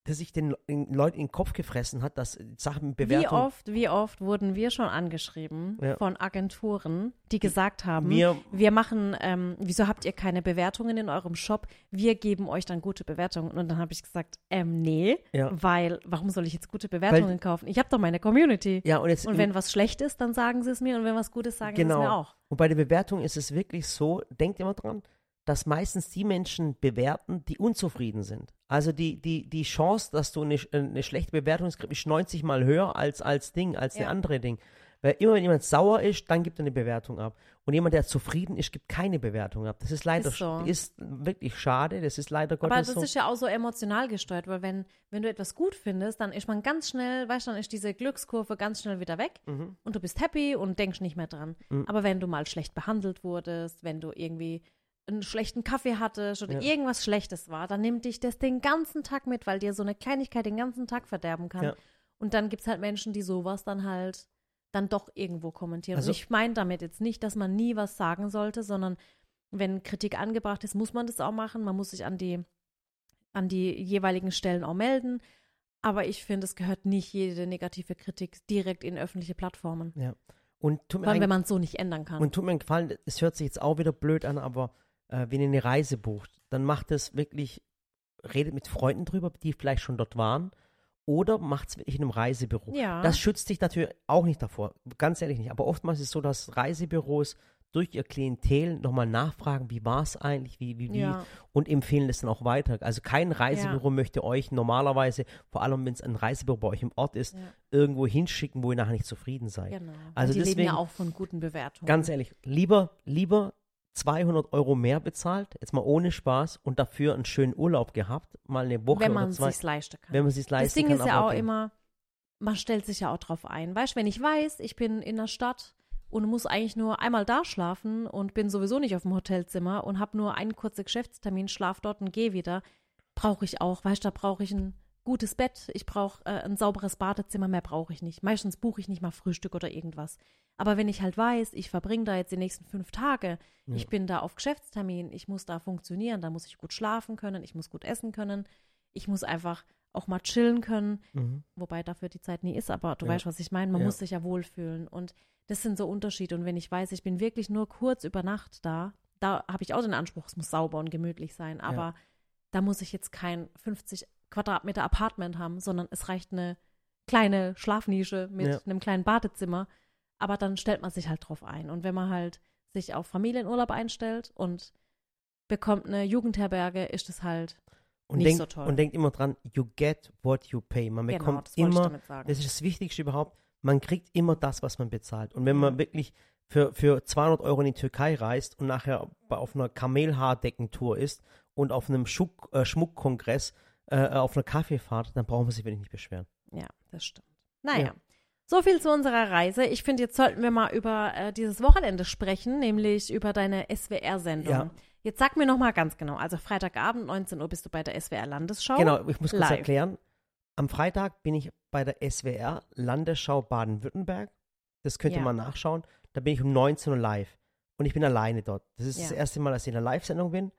das sich den, den Leuten in den Kopf gefressen hat, dass Sachen mit Wie oft, wie oft wurden wir schon angeschrieben Ja. von Agenturen, die gesagt haben, mir wir machen, ähm, wieso habt ihr keine Bewertungen in eurem Shop? Wir geben euch dann gute Bewertungen. Und dann habe ich gesagt, ähm, nee, Ja. weil, warum soll ich jetzt gute Bewertungen kaufen? Ich habe doch meine Community. ja und jetzt Und wenn was schlecht ist, dann sagen sie es mir. Und wenn was gut ist, sagen sie es Genau. mir auch. Und bei der Bewertung ist es wirklich so, denkt immer dran, dass meistens die Menschen bewerten, die unzufrieden sind. Also die, die, die Chance, dass du eine, eine schlechte Bewertung kriegst, ist 90 mal höher als, als Ding, als eine Ja. andere Ding. Weil immer wenn jemand sauer ist, dann gibt er eine Bewertung ab. Und jemand, der zufrieden ist, gibt keine Bewertung ab. Das ist leider, Ist so. ist wirklich schade. Das ist leider Gottes Aber das so. ist ja auch so emotional gesteuert, weil wenn, wenn du etwas gut findest, dann ist man ganz schnell, weißt du, dann ist diese Glückskurve ganz schnell wieder weg Mhm. und du bist happy und denkst nicht mehr dran. Mhm. Aber wenn du mal schlecht behandelt wurdest, wenn du irgendwie einen schlechten Kaffee hattest oder Ja. irgendwas Schlechtes war, dann nimmt dich das den ganzen Tag mit, weil dir so eine Kleinigkeit den ganzen Tag verderben kann. Ja. Und dann gibt es halt Menschen, die sowas dann halt dann doch irgendwo kommentieren. Also- und ich meine damit jetzt nicht, dass man nie was sagen sollte, sondern wenn Kritik angebracht ist, muss man das auch machen. Man muss sich an die, an die jeweiligen Stellen auch melden. Aber ich finde, es gehört nicht jede negative Kritik direkt in öffentliche Plattformen. Ja. Und Vor allem, wenn man es so nicht ändern kann. und tut mir einen Gefallen, es hört sich jetzt auch wieder blöd an, aber äh, wenn ihr eine Reise bucht, dann macht es wirklich, redet mit Freunden drüber, die vielleicht schon dort waren, oder macht es wirklich in einem Reisebüro. ja. Das schützt dich natürlich auch nicht davor, ganz ehrlich nicht. Aber oftmals ist es so, dass Reisebüros durch ihr Klientel nochmal nachfragen, wie war es eigentlich, wie, wie, wie, ja. und empfehlen es dann auch weiter. Also kein Reisebüro möchte euch normalerweise, vor allem wenn es ein Reisebüro bei euch im Ort ist, Ja. irgendwo hinschicken, wo ihr nachher nicht zufrieden seid. Genau. Also Also die leben deswegen- ja auch von guten Bewertungen. Ganz ehrlich, lieber, lieber 200 Euro mehr bezahlt, jetzt mal ohne Spaß und dafür einen schönen Urlaub gehabt, mal eine Woche wenn oder man zwei, es sich leisten kann. wenn man es sich leisten das Ding kann. ist ja auch immer, man stellt sich ja auch drauf ein. Weißt du, wenn ich weiß, ich bin in der Stadt und muss eigentlich nur einmal da schlafen und bin sowieso nicht auf dem Hotelzimmer und habe nur einen kurzen Geschäftstermin, schlaf dort und gehe wieder, brauche ich auch, weißt du, da brauche ich ein gutes Bett, ich brauche äh, ein sauberes Badezimmer, mehr brauche ich nicht. Meistens buche ich nicht mal Frühstück oder irgendwas. Aber wenn ich halt weiß, ich verbringe da jetzt die nächsten fünf Tage, Ja. ich bin da auf Geschäftstermin, ich muss da funktionieren, da muss ich gut schlafen können, ich muss gut essen können, ich muss einfach auch mal chillen können, Mhm. wobei dafür die Zeit nie ist, aber du Ja. weißt, was ich meine. Man Ja. muss sich ja wohlfühlen. Und das sind so Unterschiede. Und wenn ich weiß, ich bin wirklich nur kurz über Nacht da, da habe ich auch den Anspruch, es muss sauber und gemütlich sein. Aber da muss ich jetzt kein 50 Quadratmeter Apartment haben, sondern es reicht eine kleine Schlafnische mit Ja. einem kleinen Badezimmer. Aber dann stellt man sich halt drauf ein. Und wenn man halt sich auf Familienurlaub einstellt und bekommt eine Jugendherberge, ist es halt Und, nicht denkt, so toll. und denkt immer dran, you get what you pay. Man genau, bekommt das immer, das ist das Wichtigste überhaupt, man kriegt immer das, was man bezahlt. Und wenn Mhm. man wirklich für, für 200 Euro in die Türkei reist und nachher auf einer Kamelhaardeckentour ist und auf einem Schuck, äh, Schmuckkongress äh, auf einer Kaffeefahrt, dann braucht man sich wirklich nicht beschweren. Ja, das stimmt. Naja. Ja. So viel zu unserer Reise. Ich finde, jetzt sollten wir mal über äh, dieses Wochenende sprechen, nämlich über deine SWR-Sendung. Ja. Jetzt sag mir noch mal ganz genau. Also Freitagabend, 19 Uhr bist du bei der SWR-Landesschau. Genau, ich muss kurz live. erklären. Am Freitag bin ich bei der SWR Landesschau Baden-Württemberg. Das könnt ihr Ja. mal nachschauen. Da bin ich um 19 Uhr live. Und ich bin alleine dort. Das ist das Ja. erste Mal, dass ich in der Live-Sendung bin.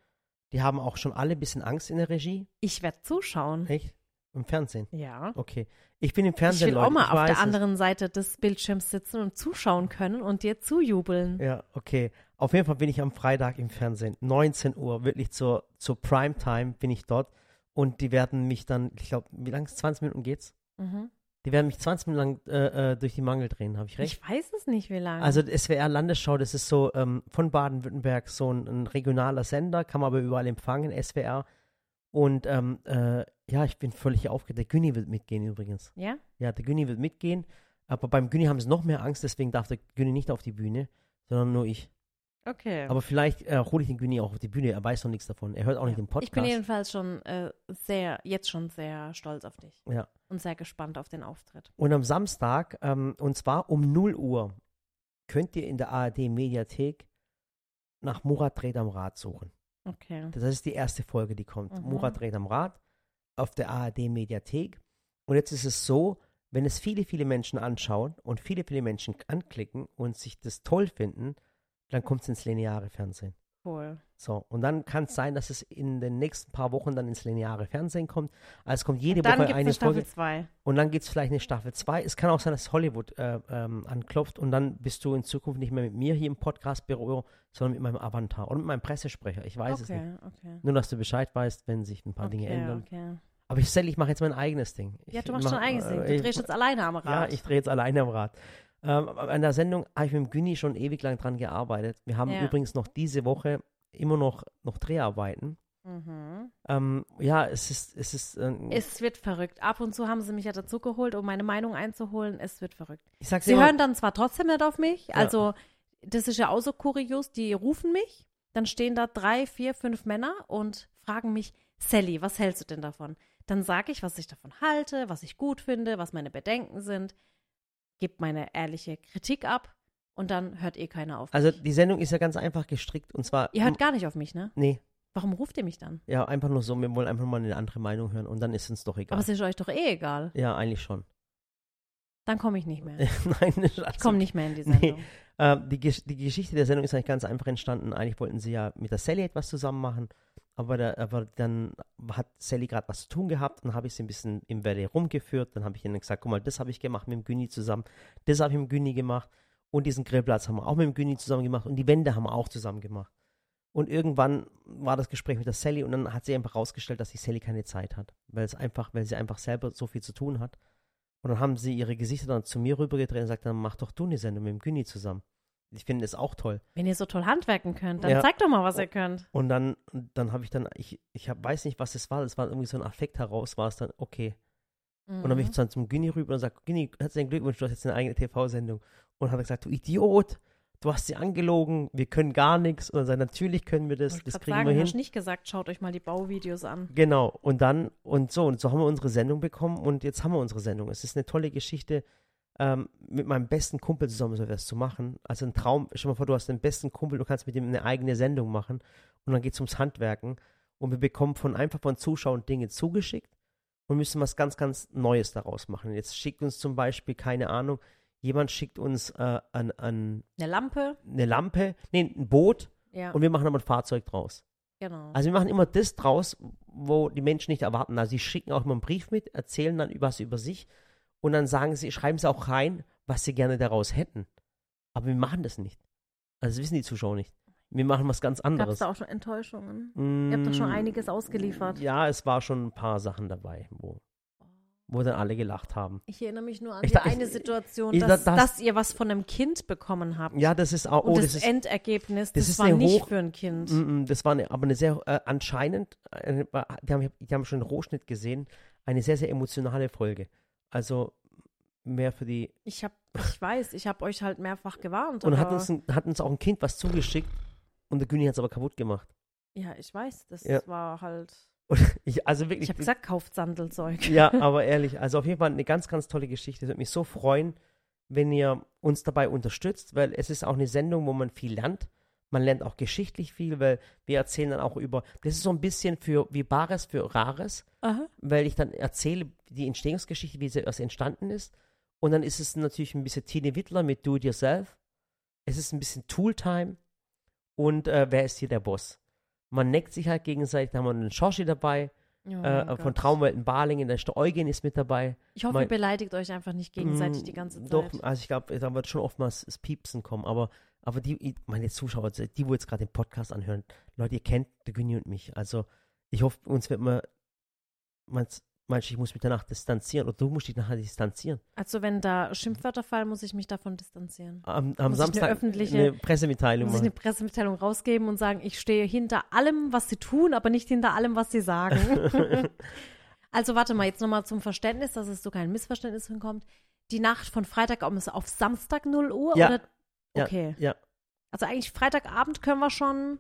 Die haben auch schon alle ein bisschen Angst in der Regie. Ich werde zuschauen. Echt? Im Fernsehen. Ja. Okay. Ich bin im Ich Fernsehen, will Leute. auch mal ich auf der es. anderen Seite des Bildschirms sitzen und zuschauen können und dir zujubeln. Ja, okay. Auf jeden Fall bin ich am Freitag im Fernsehen. 19 Uhr, wirklich zur, zur Primetime bin ich dort. Und die werden mich dann, ich glaube, wie lange? 20 Minuten geht's? Mhm. Die werden mich 20 Minuten lang äh, äh, durch die Mangel drehen, habe ich recht? Ich weiß es nicht, wie lange. Also SWR Landesschau, das ist so ähm, von Baden-Württemberg so ein, ein regionaler Sender, kann man aber überall empfangen, SWR. Und ähm, äh, ja, ich bin völlig aufgeregt. Der Günni wird mitgehen übrigens. ja? Ja, der Günni wird mitgehen. Aber beim Günni haben sie noch mehr Angst, deswegen darf der Günni nicht auf die Bühne, sondern nur ich. Okay. Aber vielleicht äh, hole ich den Günni auch auf die Bühne. Er weiß noch nichts davon. Er hört auch nicht den Podcast. Ich bin jedenfalls schon äh, sehr, jetzt schon sehr stolz auf dich. Ja. Und sehr gespannt auf den Auftritt. Und am Samstag, ähm, und zwar um 0 Uhr, könnt ihr in der ARD-Mediathek nach Murat Red am Rad suchen. Okay. Das ist die erste Folge, die kommt. Mhm. Murat Red am Rad auf der ARD-Mediathek. Und jetzt ist es so, wenn es viele, viele Menschen anschauen und viele, viele Menschen anklicken und sich das toll finden, dann kommt es ins lineare Fernsehen. Cool. So, und dann kann es sein, dass es in den nächsten paar Wochen dann ins lineare Fernsehen kommt. Also es kommt jede Woche eine eine Staffel Folge 2. und dann gibt es vielleicht eine Staffel 2. Es kann auch sein, dass Hollywood äh, ähm, anklopft und dann bist du in Zukunft nicht mehr mit mir hier im Podcast-Büro, sondern mit meinem Avatar und mit meinem Pressesprecher. Ich weiß es nicht. Okay, okay. Nur, dass du Bescheid weißt, wenn sich ein paar Dinge okay, ändern. Okay. Aber ich ich mache jetzt mein eigenes Ding. Ja, Ich du machst mach- schon eigenes Ding. äh, Du ich- drehst jetzt alleine am Ja, Rad. ich drehe jetzt alleine am Rad. Ähm, an der Sendung habe ich mit dem Günni schon ewig lang dran gearbeitet. Wir haben Ja. übrigens noch diese Woche immer noch, noch Dreharbeiten. mhm. Ähm, ja, es ist, es ist, äh, Es wird verrückt. Ab und zu haben sie mich ja dazu geholt, um meine Meinung einzuholen. Es wird verrückt. Sie immer, hören dann zwar trotzdem nicht auf mich, also das ist ja auch so kurios, die rufen mich, dann stehen da drei, vier, fünf Männer und fragen mich, Sally, was hältst du denn davon? Dann sage ich, was ich davon halte, was ich gut finde, was meine Bedenken sind, gebe meine ehrliche Kritik ab und dann hört eh keiner auf also mich. die Sendung ist ja ganz einfach gestrickt und zwar, Ihr hört gar nicht auf mich, ne? nee, Warum ruft ihr mich dann? ja, einfach nur so, wir wollen einfach mal eine andere Meinung hören und dann ist uns doch egal. Aber es ist euch doch eh egal. ja, eigentlich schon. Dann komme ich nicht mehr. Nein, Ich komme nicht mehr in die Nee. Sendung. Ähm, die, Gesch- die Geschichte der Sendung ist eigentlich ganz einfach entstanden. Eigentlich wollten sie ja mit der Sally etwas zusammen machen, aber, da, aber dann hat Sally gerade was zu tun gehabt und habe ich sie ein bisschen im Valley rumgeführt. Dann habe ich ihnen gesagt, guck mal, das habe ich gemacht mit dem Günni zusammen, das habe ich mit dem Günni gemacht und diesen Grillplatz haben wir auch mit dem Günni zusammen gemacht und die Wände haben wir auch zusammen gemacht. Und irgendwann war das Gespräch mit der Sally und dann hat sie einfach rausgestellt, dass die Sally keine Zeit hat, weil es einfach, weil sie einfach selber so viel zu tun hat. Und dann haben sie ihre Gesichter dann zu mir rübergedreht und gesagt, dann mach doch du eine Sendung mit dem Günni zusammen. Ich finde es auch toll. Wenn ihr so toll handwerken könnt, dann Ja. zeigt doch mal, was ihr könnt. Und dann, dann habe ich dann, ich, ich hab, weiß nicht, was es war, es war irgendwie so ein Affekt heraus, war es dann, okay. Und dann bin ich Mhm. dann zum Günni rüber und sage, Günni, herzlichen Glückwunsch, du hast jetzt eine eigene TV-Sendung. Und hat er gesagt, du Idiot, du hast sie angelogen, wir können gar nichts. Und dann sagt er, natürlich können wir das, das kriegen sagen, wir hin. hast nicht gesagt, schaut euch mal die Bauvideos an. Genau, und dann, und so, und so haben wir unsere Sendung bekommen und jetzt haben wir unsere Sendung. Es ist eine tolle Geschichte, ähm, mit meinem besten Kumpel zusammen so etwas zu machen. Also ein Traum, stell dir mal vor, du hast den besten Kumpel, du kannst mit ihm eine eigene Sendung machen und dann geht es ums Handwerken und wir bekommen von einfach von Zuschauern Dinge zugeschickt und müssen was ganz, ganz Neues daraus machen. Jetzt schickt uns zum Beispiel, keine Ahnung, jemand schickt uns äh, an, an Eine Lampe. eine Lampe, nee, ein Boot Ja, und wir machen aber ein Fahrzeug draus. genau. Also wir machen immer das draus, wo die Menschen nicht erwarten. Also sie schicken auch immer einen Brief mit, erzählen dann was über sich und dann sagen sie, schreiben sie auch rein, was sie gerne daraus hätten. Aber wir machen das nicht. Also das wissen die Zuschauer nicht. Wir machen was ganz Gab es anderes. da auch schon Enttäuschungen? Mm, Ihr habt doch schon einiges ausgeliefert. Ja, es war schon ein paar Sachen dabei, wo, wo dann alle gelacht haben. Ich erinnere mich nur an Ich die ich- eine Situation, ich- dass, das- dass ihr was von einem Kind bekommen habt. Ja, das ist auch, Und oh, das, das ist, Endergebnis, das, das war nicht hoch- für ein Kind. Mm, mm, das war eine, aber eine sehr, äh, anscheinend, eine, die, haben, die haben schon einen Rohschnitt gesehen, eine sehr, sehr emotionale Folge. Also mehr für die Ich hab, ich weiß, ich habe euch halt mehrfach gewarnt. Und hat uns, ein, hat uns auch ein Kind was zugeschickt und der Günni hat es aber kaputt gemacht. ja, ich weiß, das Ja. war halt. Ich, also wirklich. Ich habe gesagt, kauft Sandelzeug. ja, aber ehrlich, also auf jeden Fall eine ganz, ganz tolle Geschichte. Es würde mich so freuen, wenn ihr uns dabei unterstützt, weil es ist auch eine Sendung, wo man viel lernt. Man lernt auch geschichtlich viel, weil wir erzählen dann auch über, das ist so ein bisschen für wie Bares für Rares, Aha. weil ich dann erzähle die Entstehungsgeschichte, wie sie erst entstanden ist. Und dann ist es natürlich ein bisschen Tine Wittler mit Do It Yourself. Es ist ein bisschen Tooltime. Und äh, wer ist hier der Boss? Man neckt sich halt gegenseitig. Da haben wir einen Schorschi dabei, Oh äh, von. Traumwelten Balingen. Der Eugen ist mit dabei. Ich hoffe, mein- ihr beleidigt euch einfach nicht gegenseitig Mm, die ganze Zeit. Doch, also ich glaube, da wird schon oftmals das Piepsen kommen. Aber, aber die, meine Zuschauer, die, wo jetzt gerade den Podcast anhören, Leute, ihr kennt Günni und mich. Also ich hoffe, uns wird man, meinst, meinst du, ich muss mich danach distanzieren oder du musst dich nachher distanzieren? Also wenn da Schimpfwörter fallen, muss ich mich davon distanzieren. Am, am Muss ich eine Samstag öffentliche- eine Pressemitteilung Muss ich eine. Pressemitteilung rausgeben und sagen, ich stehe hinter allem, was sie tun, aber nicht hinter allem, was sie sagen. also warte mal, jetzt nochmal zum Verständnis, dass es so kein Missverständnis hinkommt. Die Nacht von Freitag auf auf Samstag 0 Uhr? Ja. Oder? Ja, Okay. Ja, Also eigentlich Freitagabend können wir schon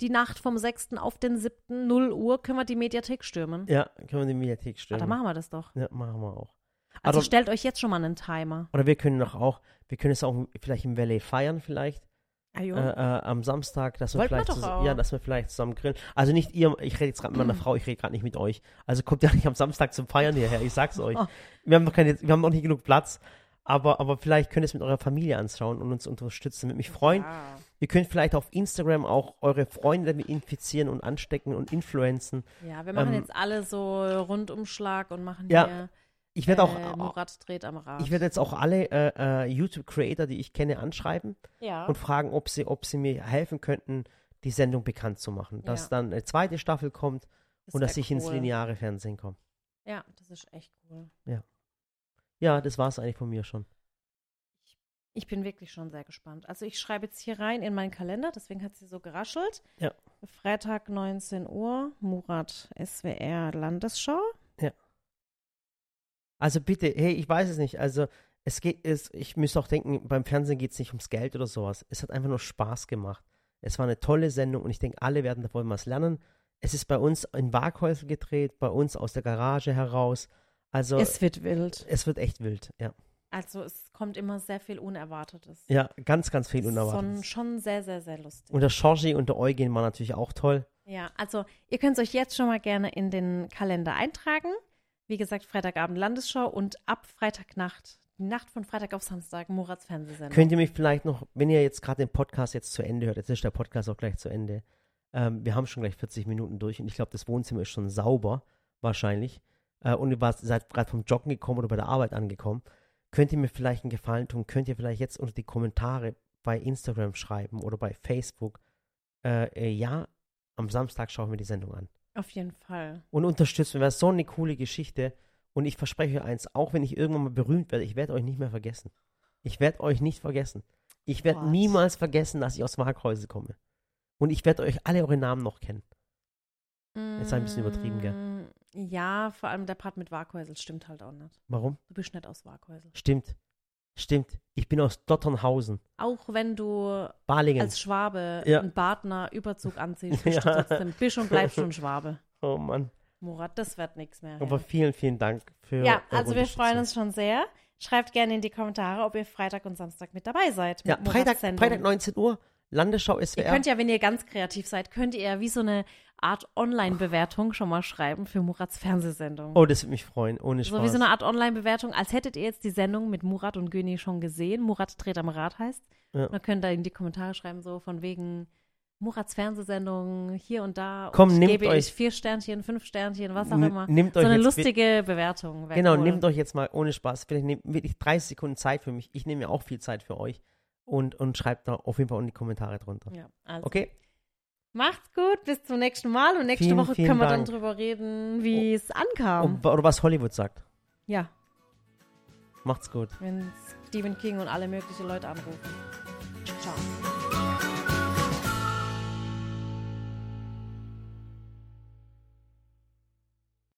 die Nacht vom 6. auf den 7. 0 Uhr können wir die Mediathek stürmen. ja, können wir die Mediathek Ah, stellen. dann machen wir das doch. ja, machen wir auch. Also Aber- stellt euch jetzt schon mal einen Timer. Oder wir können doch auch, wir können es auch vielleicht im Valley feiern vielleicht. Ah, äh, äh, am Samstag, dass wir Wollten wir vielleicht doch zus- auch. ja, dass wir vielleicht zusammen grillen. Also nicht ihr, ich rede jetzt gerade mit meiner Frau, ich rede gerade nicht mit euch. Also kommt ja nicht am Samstag zum Feiern hierher, ich sag's euch. Oh. Wir haben noch keine, wir haben noch nicht genug Platz, aber, aber vielleicht könnt ihr es mit eurer Familie anschauen und uns unterstützen. Würde mich freuen. Ja. Ihr könnt vielleicht auf Instagram auch eure Freunde damit infizieren und anstecken und influenzen. Ja, wir machen Ähm, jetzt alle so Rundumschlag und machen Ja, hier Ich werde äh, auch, Murat dreht am Rad. ich werde jetzt auch alle äh, äh, YouTube-Creator, die ich kenne, anschreiben ja. und fragen, ob sie, ob sie mir helfen könnten, die Sendung bekannt zu machen. Dass Ja. dann eine zweite Staffel kommt das und dass ich ins cool. lineare Fernsehen komme. Ja, das ist echt cool. Ja, das war es eigentlich von mir schon. Ich bin wirklich schon sehr gespannt. Also ich schreibe jetzt hier rein in meinen Kalender, deswegen hat sie so geraschelt. Ja. Freitag 19 Uhr, Murat SWR Landesschau. Also bitte, hey, ich weiß es nicht. Also es geht, es, ich müsste auch denken, beim Fernsehen geht es nicht ums Geld oder sowas. Es hat einfach nur Spaß gemacht. Es war eine tolle Sendung und ich denke, alle werden davon was lernen. Es ist bei uns in Waghäusel gedreht, bei uns aus der Garage heraus. Also es, Es wird wild. wird echt wild, ja. Also es kommt immer sehr viel Unerwartetes. Ja, ganz, ganz viel Schon, unerwartet. schon sehr, sehr, sehr lustig. Und der Georgie und der Eugen waren natürlich auch toll. Ja, also ihr könnt es euch jetzt schon mal gerne in den Kalender eintragen. Wie gesagt, Freitagabend Landesschau und ab Freitagnacht, die Nacht von Freitag auf Samstag, Murats Fernsehsendung. Könnt ihr mich vielleicht noch, wenn ihr jetzt gerade den Podcast jetzt zu Ende hört, jetzt ist der Podcast auch gleich zu Ende, Ähm, wir haben schon gleich 40 Minuten durch und ich glaube, das Wohnzimmer ist schon sauber, wahrscheinlich. Äh, und ihr wart, seid gerade vom Joggen gekommen oder bei der Arbeit angekommen. Könnt ihr mir vielleicht einen Gefallen tun? Könnt ihr vielleicht jetzt unter die Kommentare bei Instagram schreiben oder bei Facebook? Äh, äh, ja, am Samstag schauen wir die Sendung an. Auf jeden Fall. Und unterstützen. Wäre so eine coole Geschichte. Und ich verspreche euch eins, auch wenn ich irgendwann mal berühmt werde, ich werde euch nicht mehr vergessen. Ich werde euch nicht vergessen. Ich werde niemals vergessen, dass ich aus Markhäusel komme. Und ich werde euch alle eure Namen noch kennen. Ist ein bisschen übertrieben, gell? Ja, vor allem der Part mit Warkhäusel stimmt halt auch nicht. Warum? Du bist nicht aus Warkhäusel. Stimmt. Stimmt. Ich bin aus Dotternhausen. Auch wenn du Balingen. als Schwabe Ja. einen Badner Überzug anziehst, bist Ja. du trotzdem, bist und bleibst schon Schwabe. oh Mann. Murat, das wird nichts mehr. Aber vielen, vielen Dank für. Ja, also wir freuen uns schon sehr. Schreibt gerne in die Kommentare, ob ihr Freitag und Samstag mit dabei seid. Ja, Freitag. Freitag 19 Uhr, Landesschau Ihr SWR. könnt ja, wenn ihr ganz kreativ seid, könnt ihr ja wie so eine Art Online-Bewertung schon mal schreiben für Murats Fernsehsendung. oh, das würde mich freuen. Ohne Spaß. so wie so eine Art Online-Bewertung, als hättet ihr jetzt die Sendung mit Murat und Göni schon gesehen. Murat dreht am Rad heißt. Ja. Und dann könnt ihr in die Kommentare schreiben, so von wegen Murats Fernsehsendung hier und da. Komm, und nehmt gebe euch- ich vier Sternchen, fünf Sternchen, was auch immer. Nehmt So euch eine lustige Bewertung. Genau, cool. nehmt euch jetzt mal ohne Spaß, vielleicht nehmt wirklich 30 Sekunden Zeit für mich. Ich nehme mir auch viel Zeit für euch. Und, und schreibt da auf jeden Fall in die Kommentare drunter. Ja, also. Okay? Macht's gut, bis zum nächsten Mal. Und nächste Vielen, Woche vielen können wir Dank. dann drüber reden, wie es ankam. Und, oder was Hollywood sagt. Ja, Macht's gut. wenn Stephen King und alle möglichen Leute anrufen. Ciao.